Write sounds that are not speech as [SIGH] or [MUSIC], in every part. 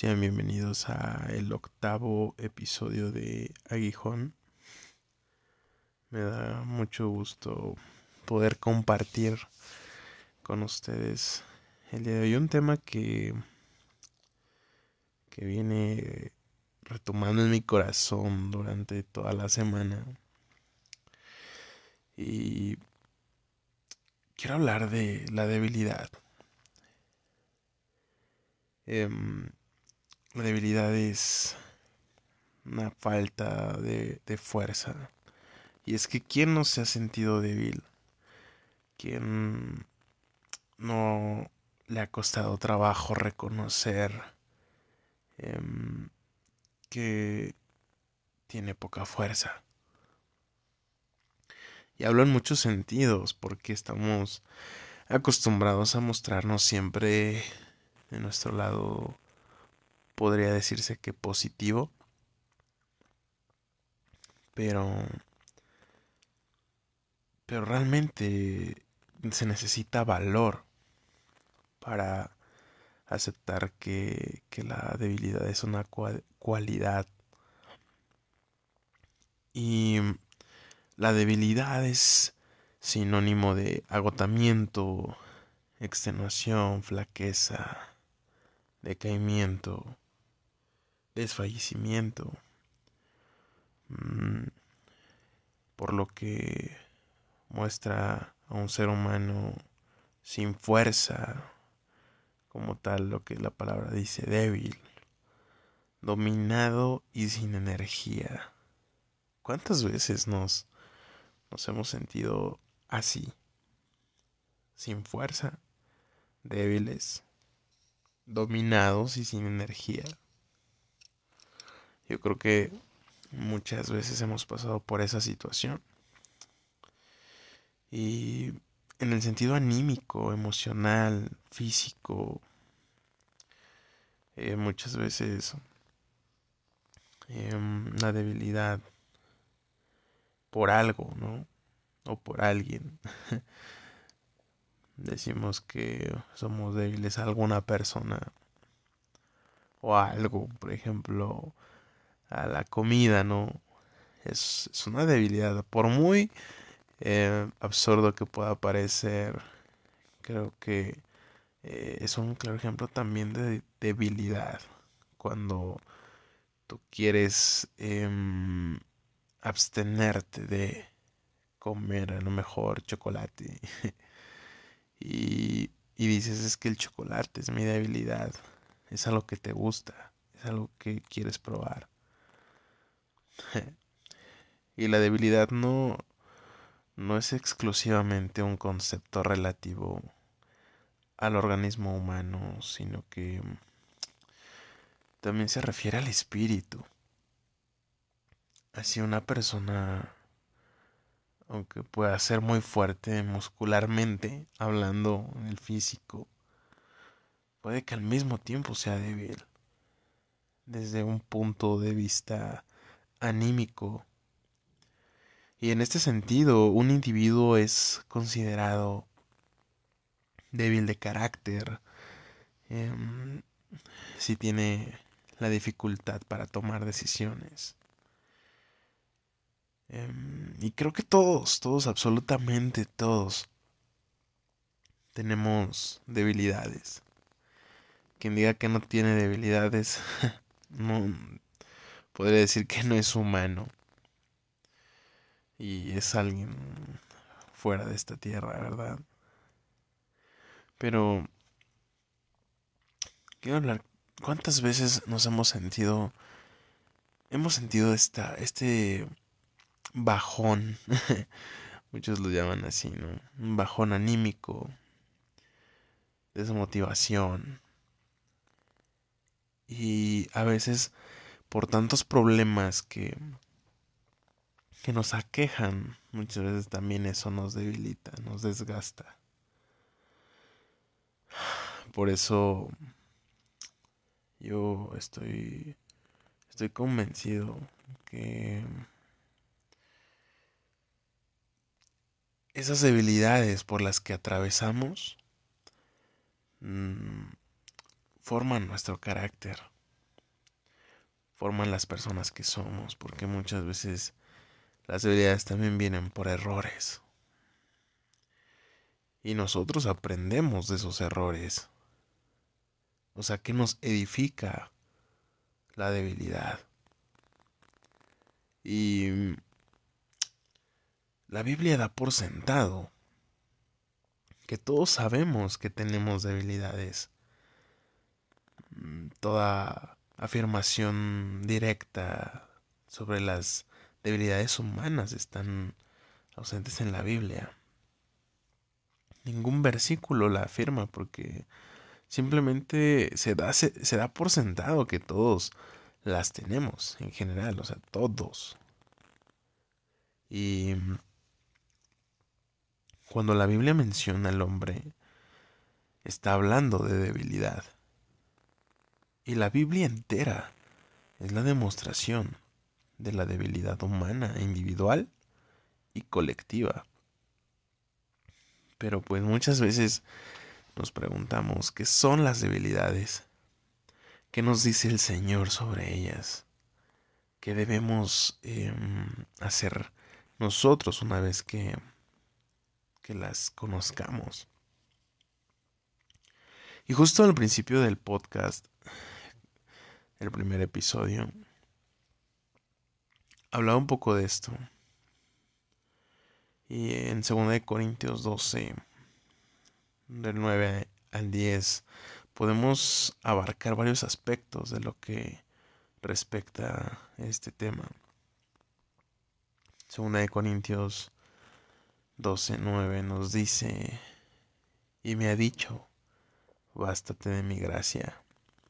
Sean bienvenidos a el octavo episodio de Aguijón. Me da mucho gusto poder compartir con ustedes el día de hoy un tema que que viene retomando en mi corazón durante toda la semana. Y quiero hablar de la debilidad. Em, la debilidad es una falta de, fuerza. Y es que ¿quién no se ha sentido débil? ¿Quién no le ha costado trabajo reconocer em, que tiene poca fuerza? Y hablo en muchos sentidos porque estamos acostumbrados a mostrarnos siempre de nuestro lado podría decirse que positivo. Pero pero realmente se necesita valor para aceptar que, que la debilidad es una cualidad. Y la debilidad es sinónimo de agotamiento, extenuación, flaqueza, decaimiento, desfallecimiento, mm, por lo que muestra a un ser humano sin fuerza, como tal lo que la palabra dice, débil, dominado y sin energía. ¿Cuántas veces nos, nos hemos sentido así? Sin fuerza, débiles, dominados y sin energía. Yo creo que muchas veces hemos pasado por esa situación. Y en el sentido anímico, emocional, físico, eh, muchas veces em, la debilidad por algo, ¿no? O por alguien. [LAUGHS] Decimos que somos débiles a alguna persona o a algo, por ejemplo, a la comida, ¿no? Es, una debilidad. Por muy eh, absurdo que pueda parecer, creo que eh, es un claro ejemplo también de debilidad. Cuando tú quieres em, abstenerte de comer a lo mejor chocolate [LAUGHS] y, y dices es que el chocolate es mi debilidad, es algo que te gusta, es algo que quieres probar. [LAUGHS] y la debilidad no, no es exclusivamente un concepto relativo al organismo humano, sino que también se refiere al espíritu. Así una persona, aunque pueda ser muy fuerte muscularmente, hablando en el físico, puede que al mismo tiempo sea débil. Desde un punto de vista anímico. Y en este sentido, un individuo es considerado débil de carácter em, si tiene la dificultad para tomar decisiones. Em, y creo que todos, todos, absolutamente todos, tenemos debilidades. Quien diga que no tiene debilidades, [LAUGHS] no, podría decir que no es humano y es alguien fuera de esta tierra, ¿verdad? Pero quiero hablar cuántas veces nos hemos sentido hemos sentido esta este bajón [LAUGHS] muchos lo llaman así, ¿no? Un bajón anímico, desmotivación. Y a veces por tantos problemas que, que nos aquejan, muchas veces también eso nos debilita, nos desgasta. Por eso yo estoy estoy convencido que esas debilidades por las que atravesamos mm, forman nuestro carácter forman las personas que somos, porque muchas veces las debilidades también vienen por errores. Y nosotros aprendemos de esos errores. O sea, que nos edifica la debilidad. Y la Biblia da por sentado que todos sabemos que tenemos debilidades. Toda afirmación directa sobre las debilidades humanas están ausentes en la Biblia. Ningún versículo la afirma porque simplemente se da, se, da por sentado que todos las tenemos en general, o sea, todos. Y cuando la Biblia menciona al hombre, está hablando de debilidad. Y la Biblia entera es la demostración de la debilidad humana, individual y colectiva. Pero pues muchas veces nos preguntamos qué son las debilidades, qué nos dice el Señor sobre ellas, qué debemos em, hacer nosotros una vez que que las conozcamos. Y justo al principio del podcast, el primer episodio, hablaba un poco de esto. Y en 2 Corintios 12, del 9 al 10, podemos abarcar varios aspectos de lo que respecta a este tema. 2 Corintios 12.9 nos dice, y me ha dicho, bástate de mi gracia,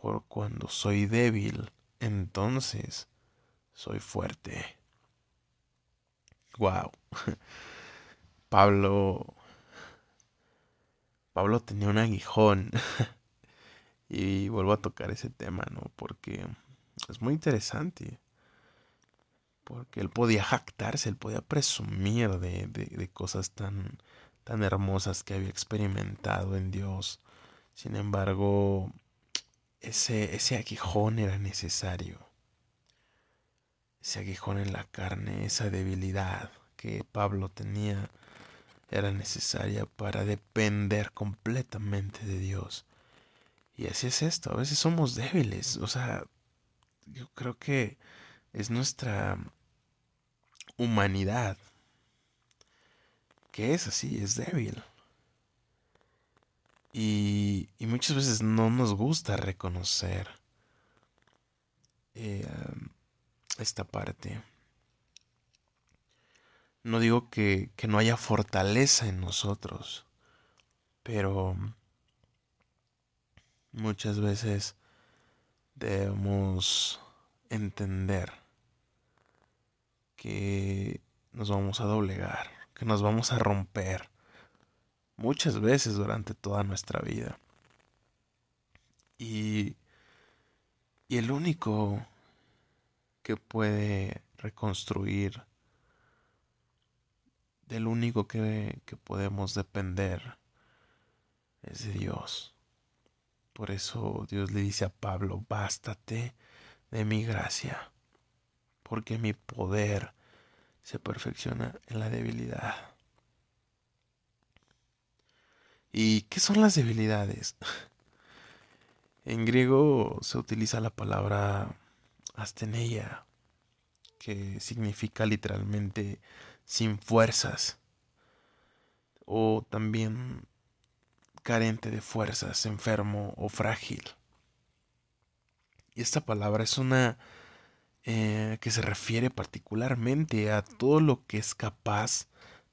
Por cuando soy débil, entonces soy fuerte. Wow. [LAUGHS] Pablo Pablo tenía un aguijón. [LAUGHS] y vuelvo a tocar ese tema, ¿no? Porque es muy interesante porque él podía jactarse, él podía presumir de, cosas tan, tan hermosas que había experimentado en Dios. Sin embargo, ese, ese aguijón era necesario. Ese aguijón en la carne, esa debilidad que Pablo tenía, era necesaria para depender completamente de Dios. Y así es esto, a veces somos débiles, o sea, yo creo que es nuestra humanidad, que es así, es débil. Y, muchas veces no nos gusta reconocer eh, esta parte. No digo que, que no haya fortaleza en nosotros, pero muchas veces debemos entender que nos vamos a doblegar, que nos vamos a romper muchas veces durante toda nuestra vida. Y, y el único que puede reconstruir, del único que, que podemos depender, es de Dios. Por eso Dios le dice a Pablo, bástate de mi gracia porque mi poder se perfecciona en la debilidad. ¿Y qué son las debilidades? [LAUGHS] En griego se utiliza la palabra asteneia, que significa literalmente sin fuerzas, o también carente de fuerzas, enfermo o frágil. Y esta palabra es una eh, que se refiere particularmente a todo lo que es capaz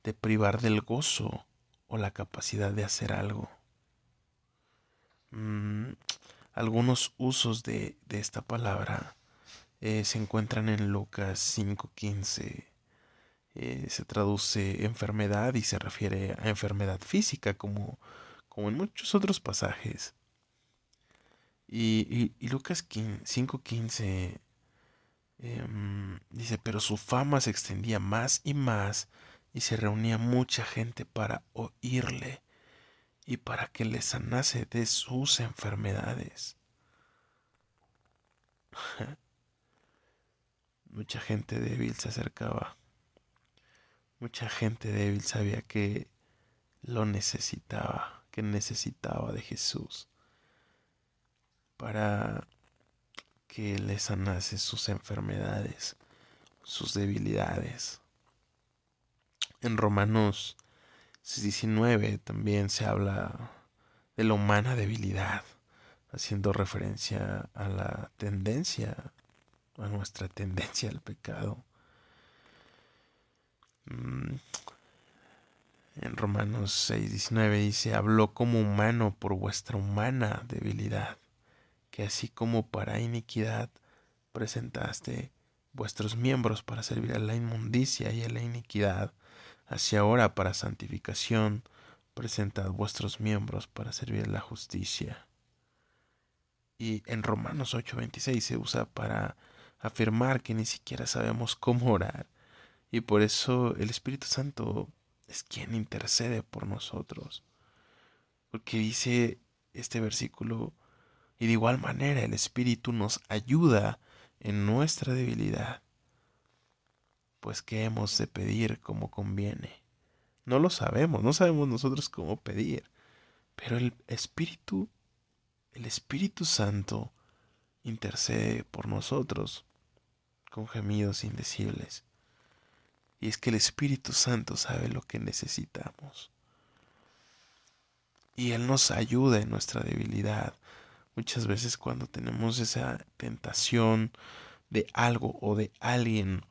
de privar del gozo o la capacidad de hacer algo. Mm, algunos usos de, esta palabra eh, se encuentran en Lucas 5.15. Eh, se traduce enfermedad y se refiere a enfermedad física como, como en muchos otros pasajes. Y, y, Lucas 5.15 em, dice, pero su fama se extendía más y más y se reunía mucha gente para oírle y para que le sanase de sus enfermedades. [LAUGHS] Mucha gente débil se acercaba. Mucha gente débil sabía que lo necesitaba, que necesitaba de Jesús para que le sanase sus enfermedades, sus debilidades. En Romanos 19 también se habla de la humana debilidad, haciendo referencia a la tendencia, a nuestra tendencia al pecado. Mm. En Romanos 6, 19 dice, habló como humano por vuestra humana debilidad, que así como para iniquidad presentaste vuestros miembros para servir a la inmundicia y a la iniquidad, así ahora para santificación presentad vuestros miembros para servir la justicia. Y en Romanos 8:26 se usa para afirmar que ni siquiera sabemos cómo orar y por eso el Espíritu Santo es quien intercede por nosotros. Porque dice este versículo, y de igual manera el Espíritu nos ayuda en nuestra debilidad. Pues que hemos de pedir como conviene. No lo sabemos, no sabemos nosotros cómo pedir. Pero el Espíritu, el Espíritu Santo, intercede por nosotros con gemidos indecibles. Y es que el Espíritu Santo sabe lo que necesitamos. Y Él nos ayuda en nuestra debilidad. Muchas veces cuando tenemos esa tentación de algo o de alguien,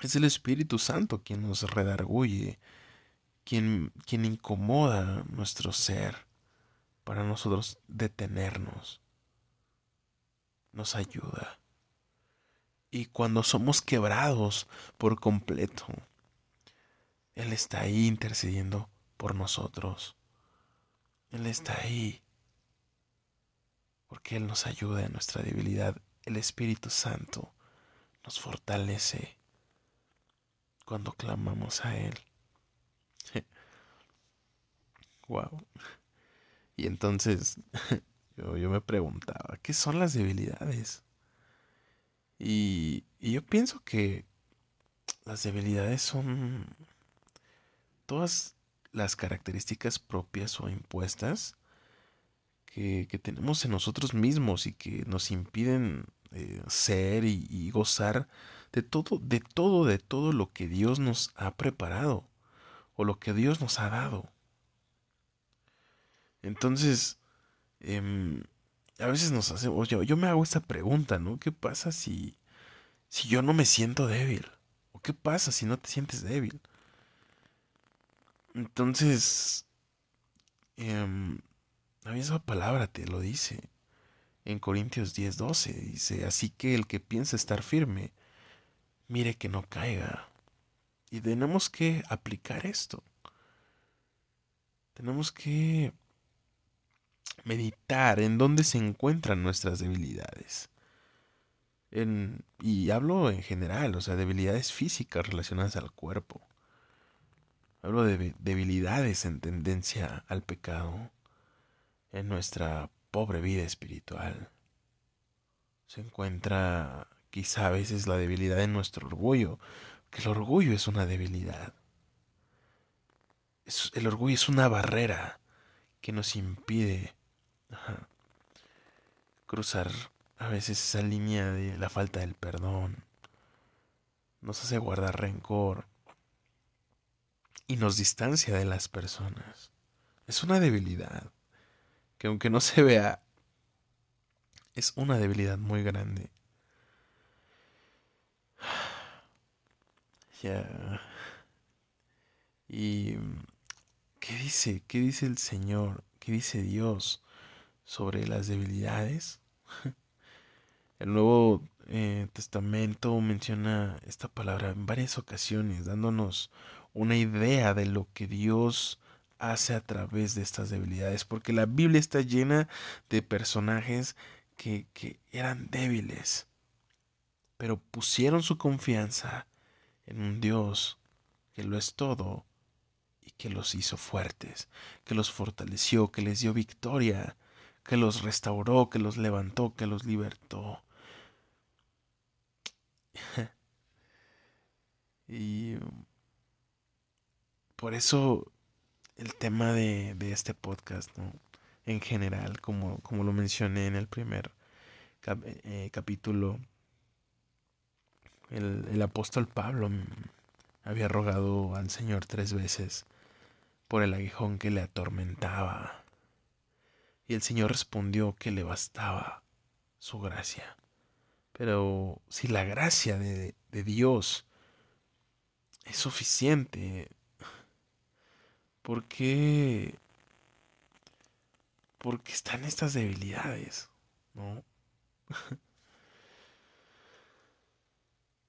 es el Espíritu Santo quien nos redarguye, quien, quien incomoda nuestro ser para nosotros detenernos. Nos ayuda y cuando somos quebrados por completo, Él está ahí intercediendo por nosotros. Él está ahí porque Él nos ayuda en nuestra debilidad. El Espíritu Santo nos fortalece cuando clamamos a Él. [LAUGHS] wow. Y entonces [LAUGHS] yo, yo me preguntaba, ¿qué son las debilidades? Y, yo pienso que las debilidades son todas las características propias o impuestas que, tenemos en nosotros mismos y que nos impiden eh, ser y, gozar de todo, de todo, de todo lo que Dios nos ha preparado o lo que Dios nos ha dado. Entonces, eh, a veces nos hacemos, yo, yo me hago esta pregunta, ¿no? ¿Qué pasa si, si yo no me siento débil? ¿O qué pasa si no te sientes débil? Entonces, eh, la misma palabra te lo dice. En Corintios 10, 12 dice, así que el que piensa estar firme, mire que no caiga. Y tenemos que aplicar esto. Tenemos que meditar en dónde se encuentran nuestras debilidades. En, y hablo en general, o sea, debilidades físicas relacionadas al cuerpo. Hablo de debilidades en tendencia al pecado en nuestra pobre vida espiritual. Se encuentra quizá a veces la debilidad en nuestro orgullo, que el orgullo es una debilidad. el orgullo es una barrera que nos impide Cruzar a veces esa línea de la falta del perdón. Nos hace guardar rencor. Y nos distancia de las personas. Es una debilidad. Que aunque no se vea, es una debilidad muy grande. [SIGHS] Ya. ¿Y qué dice? ¿Qué dice el Señor? ¿Qué dice Dios? sobre las debilidades. [LAUGHS] El Nuevo eh, Testamento menciona esta palabra en varias ocasiones, dándonos una idea de lo que Dios hace a través de estas debilidades, porque la Biblia está llena de personajes que, que eran débiles, pero pusieron su confianza en un Dios que lo es todo y que los hizo fuertes, que los fortaleció, que les dio victoria, que los restauró, que los levantó, que los libertó. [LAUGHS] y por eso el tema de, este podcast, ¿no? En general, como, como lo mencioné en el primer eh, capítulo, el, el apóstol Pablo había rogado al Señor tres veces por el aguijón que le atormentaba. Y el Señor respondió que le bastaba su gracia. Pero si la gracia de, de Dios es suficiente, ¿por qué? Porque están estas debilidades, ¿no? [LAUGHS]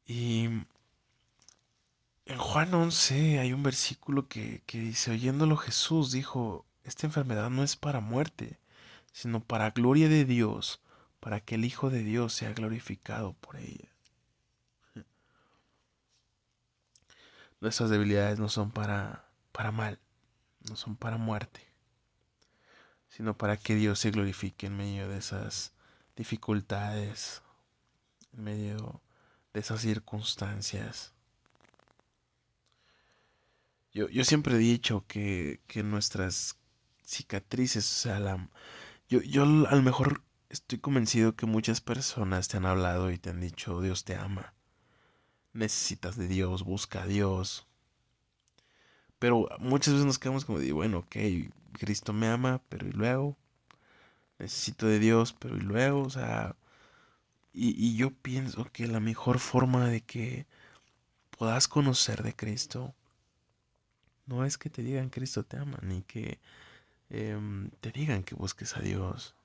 y en Juan 11 hay un versículo que, que dice, oyéndolo Jesús dijo, esta enfermedad no es para muerte, sino para gloria de Dios, para que el Hijo de Dios sea glorificado por ella. [LAUGHS] Nuestras debilidades no son para, para mal, no son para muerte, sino para que Dios se glorifique en medio de esas dificultades, en medio de esas circunstancias. Yo, yo siempre he dicho que, que nuestras cicatrices, o sea, la, yo, yo a lo mejor estoy convencido que muchas personas te han hablado y te han dicho Dios te ama. Necesitas de Dios, busca a Dios. Pero muchas veces nos quedamos como de, bueno, ok, Cristo me ama, pero y luego, necesito de Dios, pero y luego, o sea, y, y yo pienso que la mejor forma de que puedas conocer de Cristo no es que te digan Cristo te ama, ni que em, te digan que busques a Dios.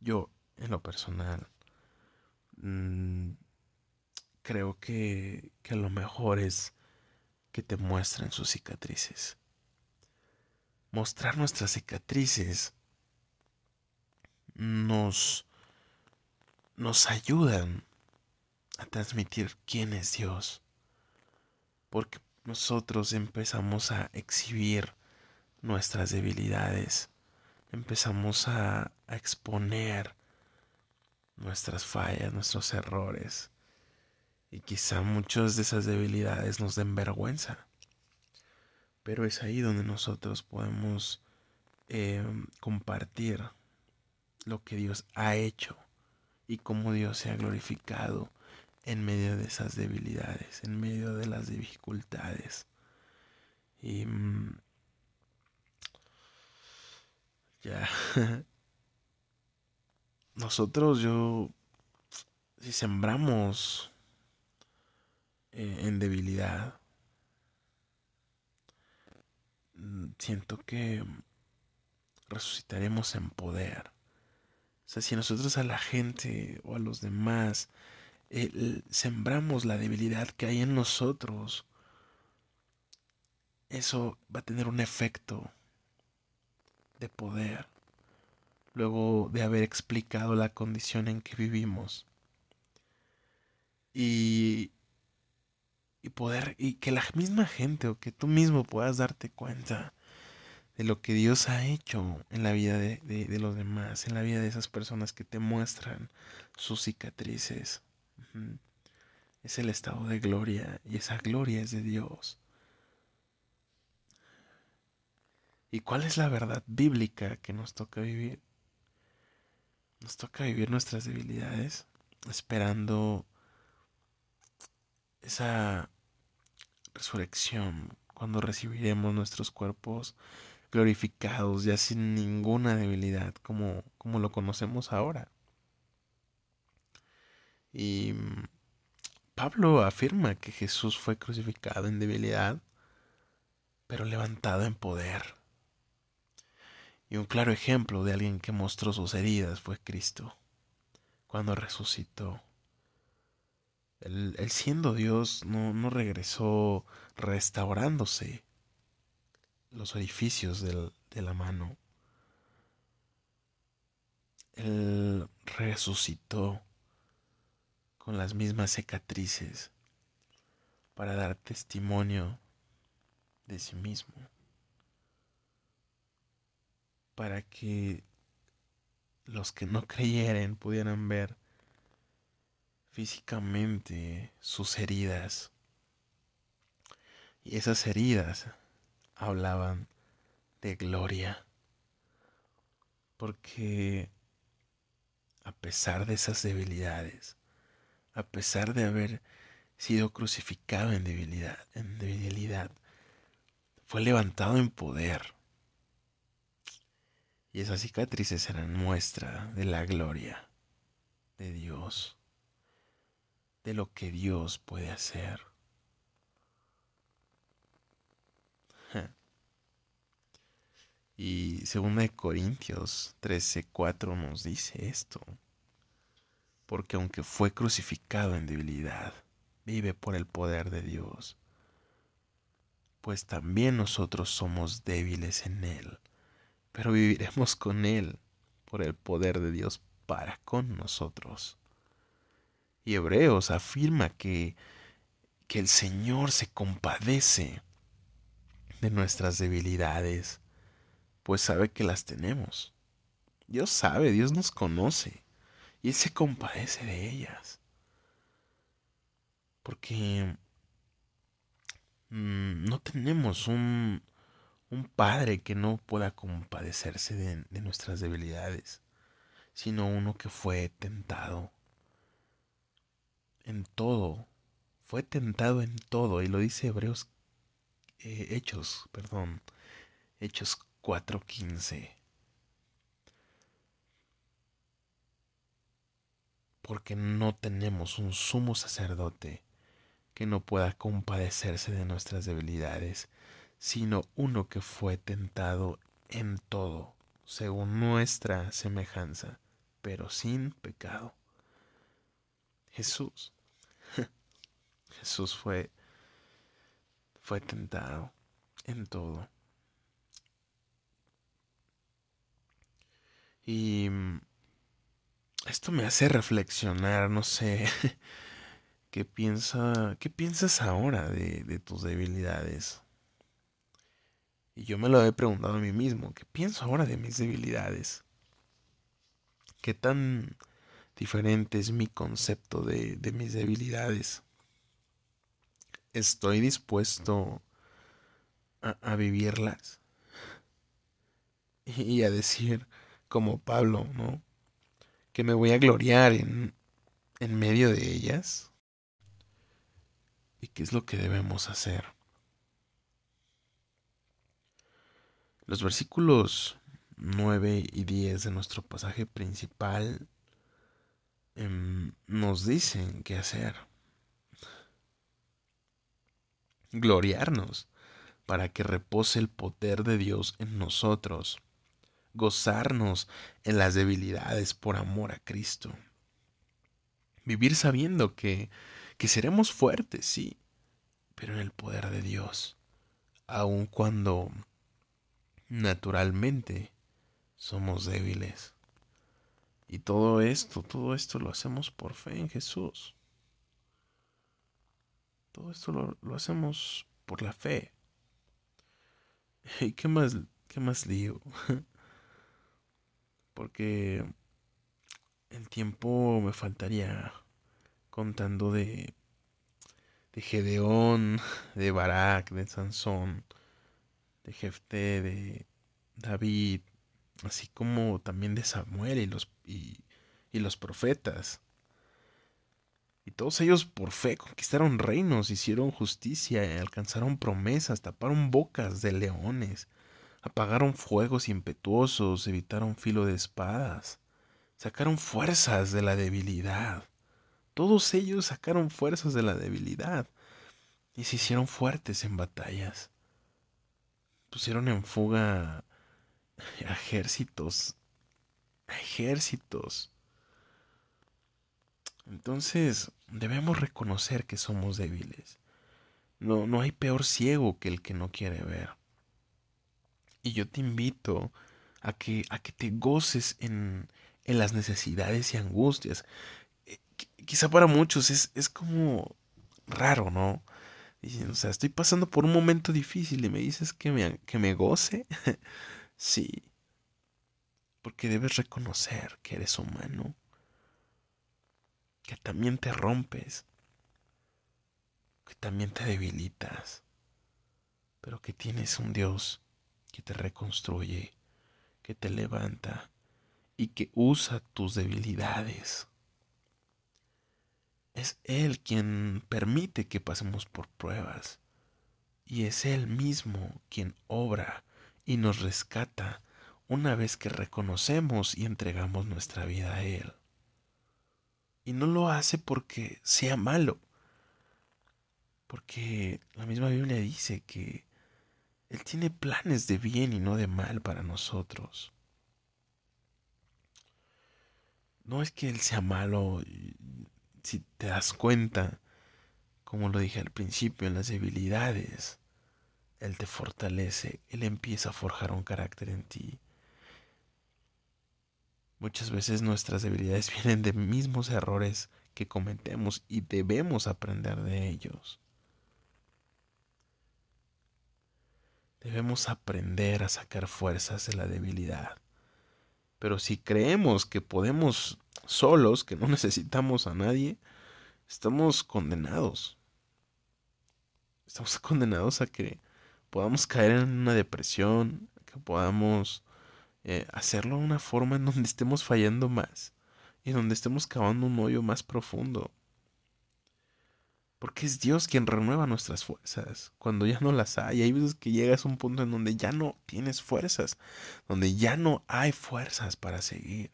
Yo, en lo personal, mm, creo que, que lo mejor es que te muestren sus cicatrices. Mostrar nuestras cicatrices nos, nos ayudan a transmitir quién es Dios. Porque nosotros empezamos a exhibir nuestras debilidades, empezamos a, exponer nuestras fallas, nuestros errores. Y quizá muchas de esas debilidades nos den vergüenza. Pero es ahí donde nosotros podemos eh, compartir lo que Dios ha hecho y cómo Dios se ha glorificado en medio de esas debilidades, en medio de las dificultades. Y mm, ya, [LAUGHS] nosotros yo, si sembramos en debilidad, siento que resucitaremos en poder. O sea, si nosotros a la gente o a los demás sembramos la debilidad que hay en nosotros, eso va a tener un efecto de poder luego de haber explicado la condición en que vivimos. Y, y poder, y que la misma gente o que tú mismo puedas darte cuenta de lo que Dios ha hecho en la vida de, de los demás, en la vida de esas personas que te muestran sus cicatrices. Es el estado de gloria y esa gloria es de Dios. ¿Y cuál es la verdad bíblica que nos toca vivir? Nos toca vivir nuestras debilidades esperando esa resurrección cuando recibiremos nuestros cuerpos glorificados ya sin ninguna debilidad como, como lo conocemos ahora. Y mm, Pablo afirma que Jesús fue crucificado en debilidad, pero levantado en poder. Y un claro ejemplo de alguien que mostró sus heridas fue Cristo, cuando resucitó. Él, siendo Dios no, no, regresó restaurándose los orificios de la mano. Él resucitó con las mismas cicatrices para dar testimonio de sí mismo, para que los que no creyeren pudieran ver físicamente sus heridas. Y esas heridas hablaban de gloria. Porque a pesar de esas debilidades, a pesar de haber sido crucificado en debilidad, en debilidad, fue levantado en poder. Y esas cicatrices eran muestra de la gloria de Dios, de lo que Dios puede hacer. [LAUGHS] Y segunda de Corintios 13:4 nos dice esto. Porque aunque fue crucificado en debilidad, vive por el poder de Dios. Pues también nosotros somos débiles en Él, pero viviremos con Él por el poder de Dios para con nosotros. Y Hebreos afirma que, que el Señor se compadece de nuestras debilidades pues sabe que las tenemos. Dios sabe, Dios nos conoce y Él se compadece de ellas. Porque mm, no tenemos un, un, Padre que no pueda compadecerse de, de nuestras debilidades, sino uno que fue tentado en todo. Fue tentado en todo, y lo dice Hebreos, eh, Hechos, perdón, Hechos 4.15. Porque no tenemos un sumo sacerdote que no pueda compadecerse de nuestras debilidades, sino uno que fue tentado en todo, según nuestra semejanza, pero sin pecado. Jesús. Jesús fue fue tentado en todo Y mm, esto me hace reflexionar, no sé, [LAUGHS] ¿qué, piensa, qué piensas ahora de, de tus debilidades? Y yo me lo he preguntado a mí mismo, ¿qué pienso ahora de mis debilidades? ¿Qué tan diferente es mi concepto de, de mis debilidades? ¿Estoy dispuesto a, vivirlas? Y a decir, como Pablo, ¿no? Que me voy a gloriar en, en medio de ellas. ¿Y qué es lo que debemos hacer? Los versículos 9 y 10 de nuestro pasaje principal em, nos dicen qué hacer. Gloriarnos para que repose el poder de Dios en nosotros gozarnos en las debilidades por amor a Cristo. Vivir sabiendo que, que seremos fuertes, sí, pero en el poder de Dios, aun cuando naturalmente somos débiles. Y todo esto, todo esto lo hacemos por fe en Jesús. Todo esto lo, lo hacemos por la fe. [LAUGHS] ¿Y qué más, qué más digo? [LAUGHS] porque el tiempo me faltaría contando de, de Gedeón, de Barak, de Sansón, de Jefté, de David, así como también de Samuel y los, y, y los profetas. Y todos ellos por fe conquistaron reinos, hicieron justicia, alcanzaron promesas, taparon bocas de leones, apagaron fuegos impetuosos, evitaron filo de espadas, sacaron fuerzas de la debilidad. Todos ellos sacaron fuerzas de la debilidad y se hicieron fuertes en batallas. Pusieron en fuga [LAUGHS] ejércitos, ejércitos. Entonces, debemos reconocer que somos débiles. No, no hay peor ciego que el que no quiere ver. Y yo te invito a que, a que te goces en, en las necesidades y angustias. Eh, quizá para muchos es, es como raro, ¿no? o sea, estoy pasando por un momento difícil y me dices que me, que me goce. [LAUGHS] sí. Porque debes reconocer que eres humano. Que también te rompes. Que también te debilitas. Pero que tienes un Dios que te reconstruye, que te levanta y que usa tus debilidades es Él quien permite que pasemos por pruebas. Y es Él mismo quien obra y nos rescata una vez que reconocemos y entregamos nuestra vida a Él. Y no lo hace porque sea malo, porque la misma Biblia dice que Él tiene planes de bien y no de mal para nosotros. No es que Él sea malo, si te das cuenta, como lo dije al principio, en las debilidades, Él te fortalece, Él empieza a forjar un carácter en ti. Muchas veces nuestras debilidades [LAUGHS] vienen de mismos errores que cometemos y debemos aprender de ellos. Debemos aprender a sacar fuerzas de la debilidad. Pero si creemos que podemos solos, que no [LAUGHS] necesitamos a nadie, estamos condenados. Estamos [LAUGHS] condenados a que podamos caer en una depresión, que podamos eh, hacerlo de una forma en donde estemos fallando más y donde estemos cavando un hoyo más profundo. Porque es Dios quien renueva nuestras fuerzas cuando ya no las hay. Hay veces que llegas a un punto en donde ya no tienes fuerzas, donde ya no hay fuerzas para seguir.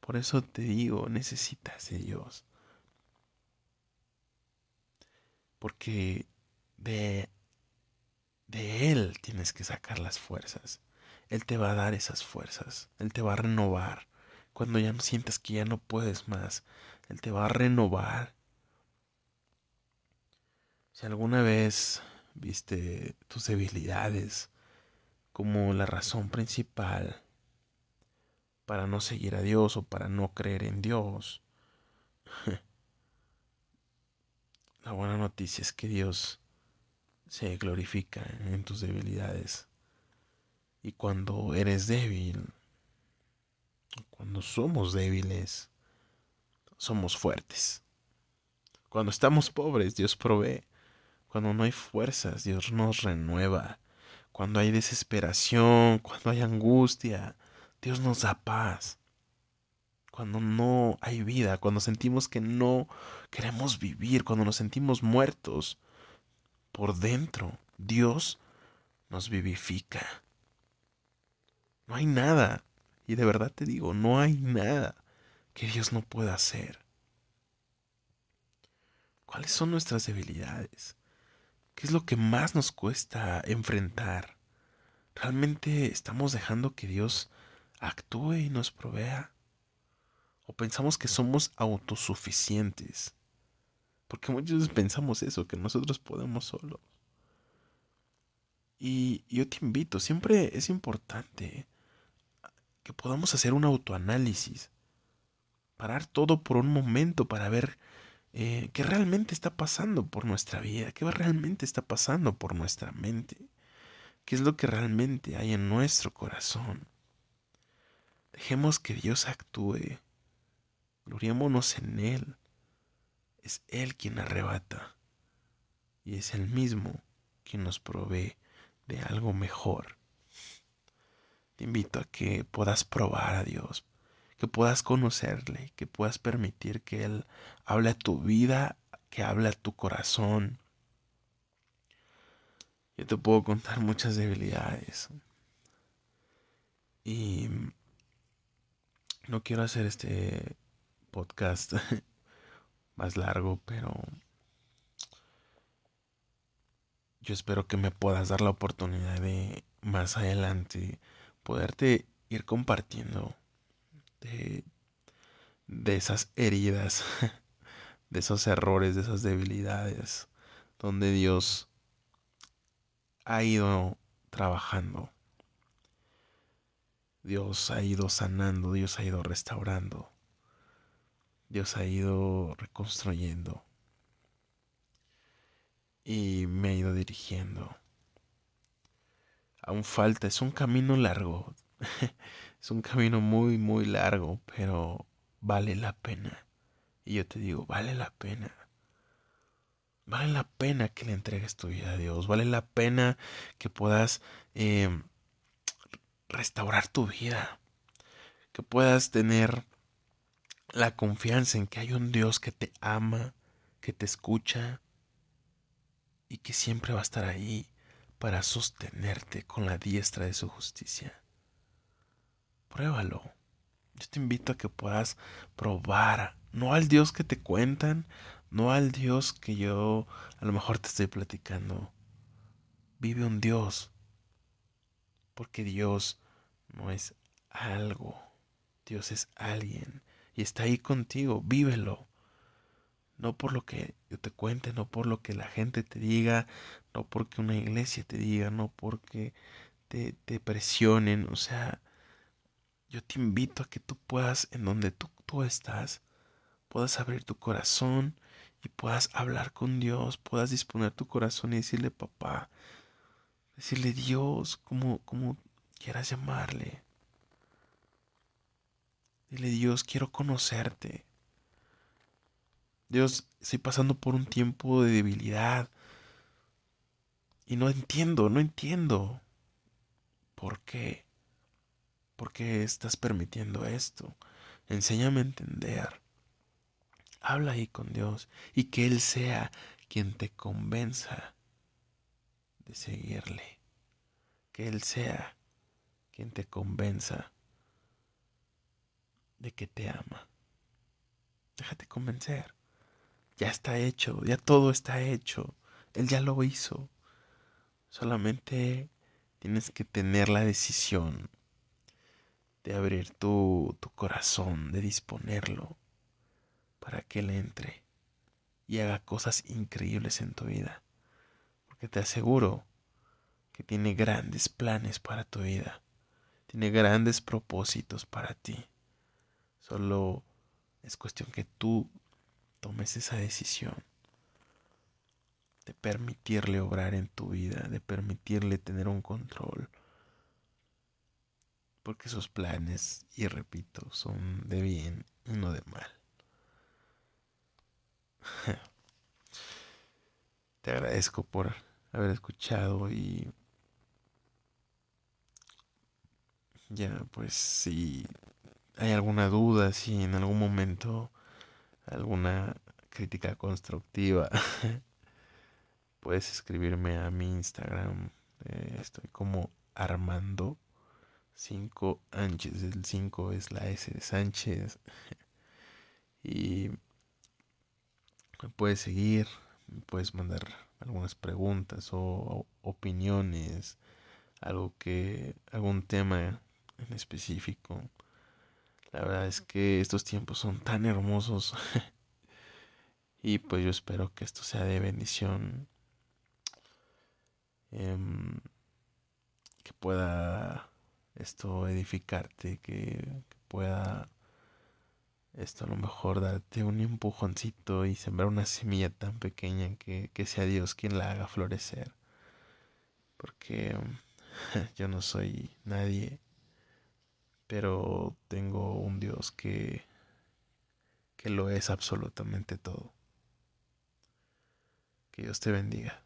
Por eso te digo, necesitas de Dios. Porque de, de Él tienes que sacar las fuerzas. Él te va a dar esas fuerzas. Él te va a renovar. Cuando ya no sientas que ya no puedes más, Él te va a renovar si alguna vez viste tus debilidades como la razón principal para no seguir a Dios o para no creer en Dios, [LAUGHS] la buena noticia es que Dios se glorifica en tus debilidades. Y cuando eres débil, cuando somos débiles, somos fuertes. Cuando estamos pobres, Dios provee. Cuando no hay fuerzas, Dios nos renueva. Cuando hay desesperación, cuando hay angustia, Dios nos da paz. Cuando no hay vida, cuando sentimos que no queremos vivir, cuando nos sentimos muertos por dentro, Dios nos vivifica. No hay nada, y de verdad te digo, no hay nada que Dios no pueda hacer. ¿Cuáles son nuestras debilidades? ¿Qué es lo que más nos cuesta enfrentar? ¿Realmente estamos dejando que Dios actúe y nos provea? ¿O pensamos que somos autosuficientes? Porque muchas veces pensamos eso, que nosotros podemos solos. Y yo te invito, siempre es importante que podamos hacer un autoanálisis. Parar todo por un momento para ver eh, qué realmente está pasando por nuestra vida, qué realmente está pasando por nuestra mente, qué es lo que realmente hay en nuestro corazón. Dejemos que Dios actúe, gloriémonos en Él. Es Él quien arrebata y es Él mismo quien nos provee de algo mejor. Te invito a que puedas probar a Dios, que puedas conocerle, que puedas permitir que Él hable a tu vida, que hable a tu corazón. Yo te puedo contar muchas debilidades. Y no quiero hacer este podcast [LAUGHS] más largo, pero yo espero que me puedas dar la oportunidad de más adelante poderte ir compartiendo de esas heridas, [LAUGHS] de esos errores, de esas debilidades, donde Dios ha ido trabajando. Dios ha ido sanando, Dios ha ido restaurando, Dios ha ido reconstruyendo y me ha ido dirigiendo. Aún falta, es un camino largo, [LAUGHS] es un camino muy, muy largo, pero vale la pena. Y yo te digo, vale la pena. Vale la pena que le entregues tu vida a Dios. Vale la pena que puedas eh, restaurar tu vida. Que puedas tener la confianza en que hay un Dios que te ama, que te escucha y que siempre va a estar ahí para sostenerte con la diestra de su justicia. Pruébalo. Yo te invito a que puedas probar, no al Dios que te cuentan, no al Dios que yo a lo mejor te estoy platicando. Vive un Dios, porque Dios no es algo, Dios es alguien y está ahí contigo, vívelo. No por lo que yo te cuente, no por lo que la gente te diga, no porque una iglesia te diga, no porque te, te presionen, o sea, yo te invito a que tú puedas, en donde tú, tú estás, puedas abrir tu corazón y puedas hablar con Dios, puedas disponer tu corazón y decirle, papá, decirle Dios, como, como quieras llamarle. Dile, Dios, quiero conocerte. Dios, estoy pasando por un tiempo de debilidad. Y no entiendo, no entiendo. ¿Por qué? ¿Por qué estás permitiendo esto? Enséñame a entender. Habla ahí con Dios y que Él sea quien te convenza de seguirle. Que Él sea quien te convenza de que te ama. Déjate convencer. Ya está hecho, ya todo está hecho. Él ya lo hizo. Solamente tienes que tener la decisión de abrir tu, tu corazón, de disponerlo para que Él entre y haga cosas increíbles en tu vida. Porque te aseguro que tiene grandes planes para tu vida, tiene grandes propósitos para ti. Solo es cuestión que tú tomes esa decisión de permitirle obrar en tu vida, de permitirle tener un control porque sus planes, y repito, son de bien y no de mal. [LAUGHS] Te agradezco por haber escuchado y ya pues si hay alguna duda, si en algún momento alguna crítica constructiva, [LAUGHS] puedes escribirme a mi Instagram. Eh, estoy como Armando 5 Sánchez. El 5 es la S de Sánchez. [LAUGHS] y me puedes seguir, me puedes mandar algunas preguntas o, opiniones, algo que algún tema en específico. La verdad es que estos tiempos son tan hermosos [LAUGHS] y pues yo espero que esto sea de bendición, em, que pueda esto edificarte, que, pueda esto a lo mejor darte un empujoncito y sembrar una semilla tan pequeña que, que sea Dios quien la haga florecer. Porque [LAUGHS] yo no soy nadie, pero tengo un Dios que, que lo es absolutamente todo. Que Dios te bendiga.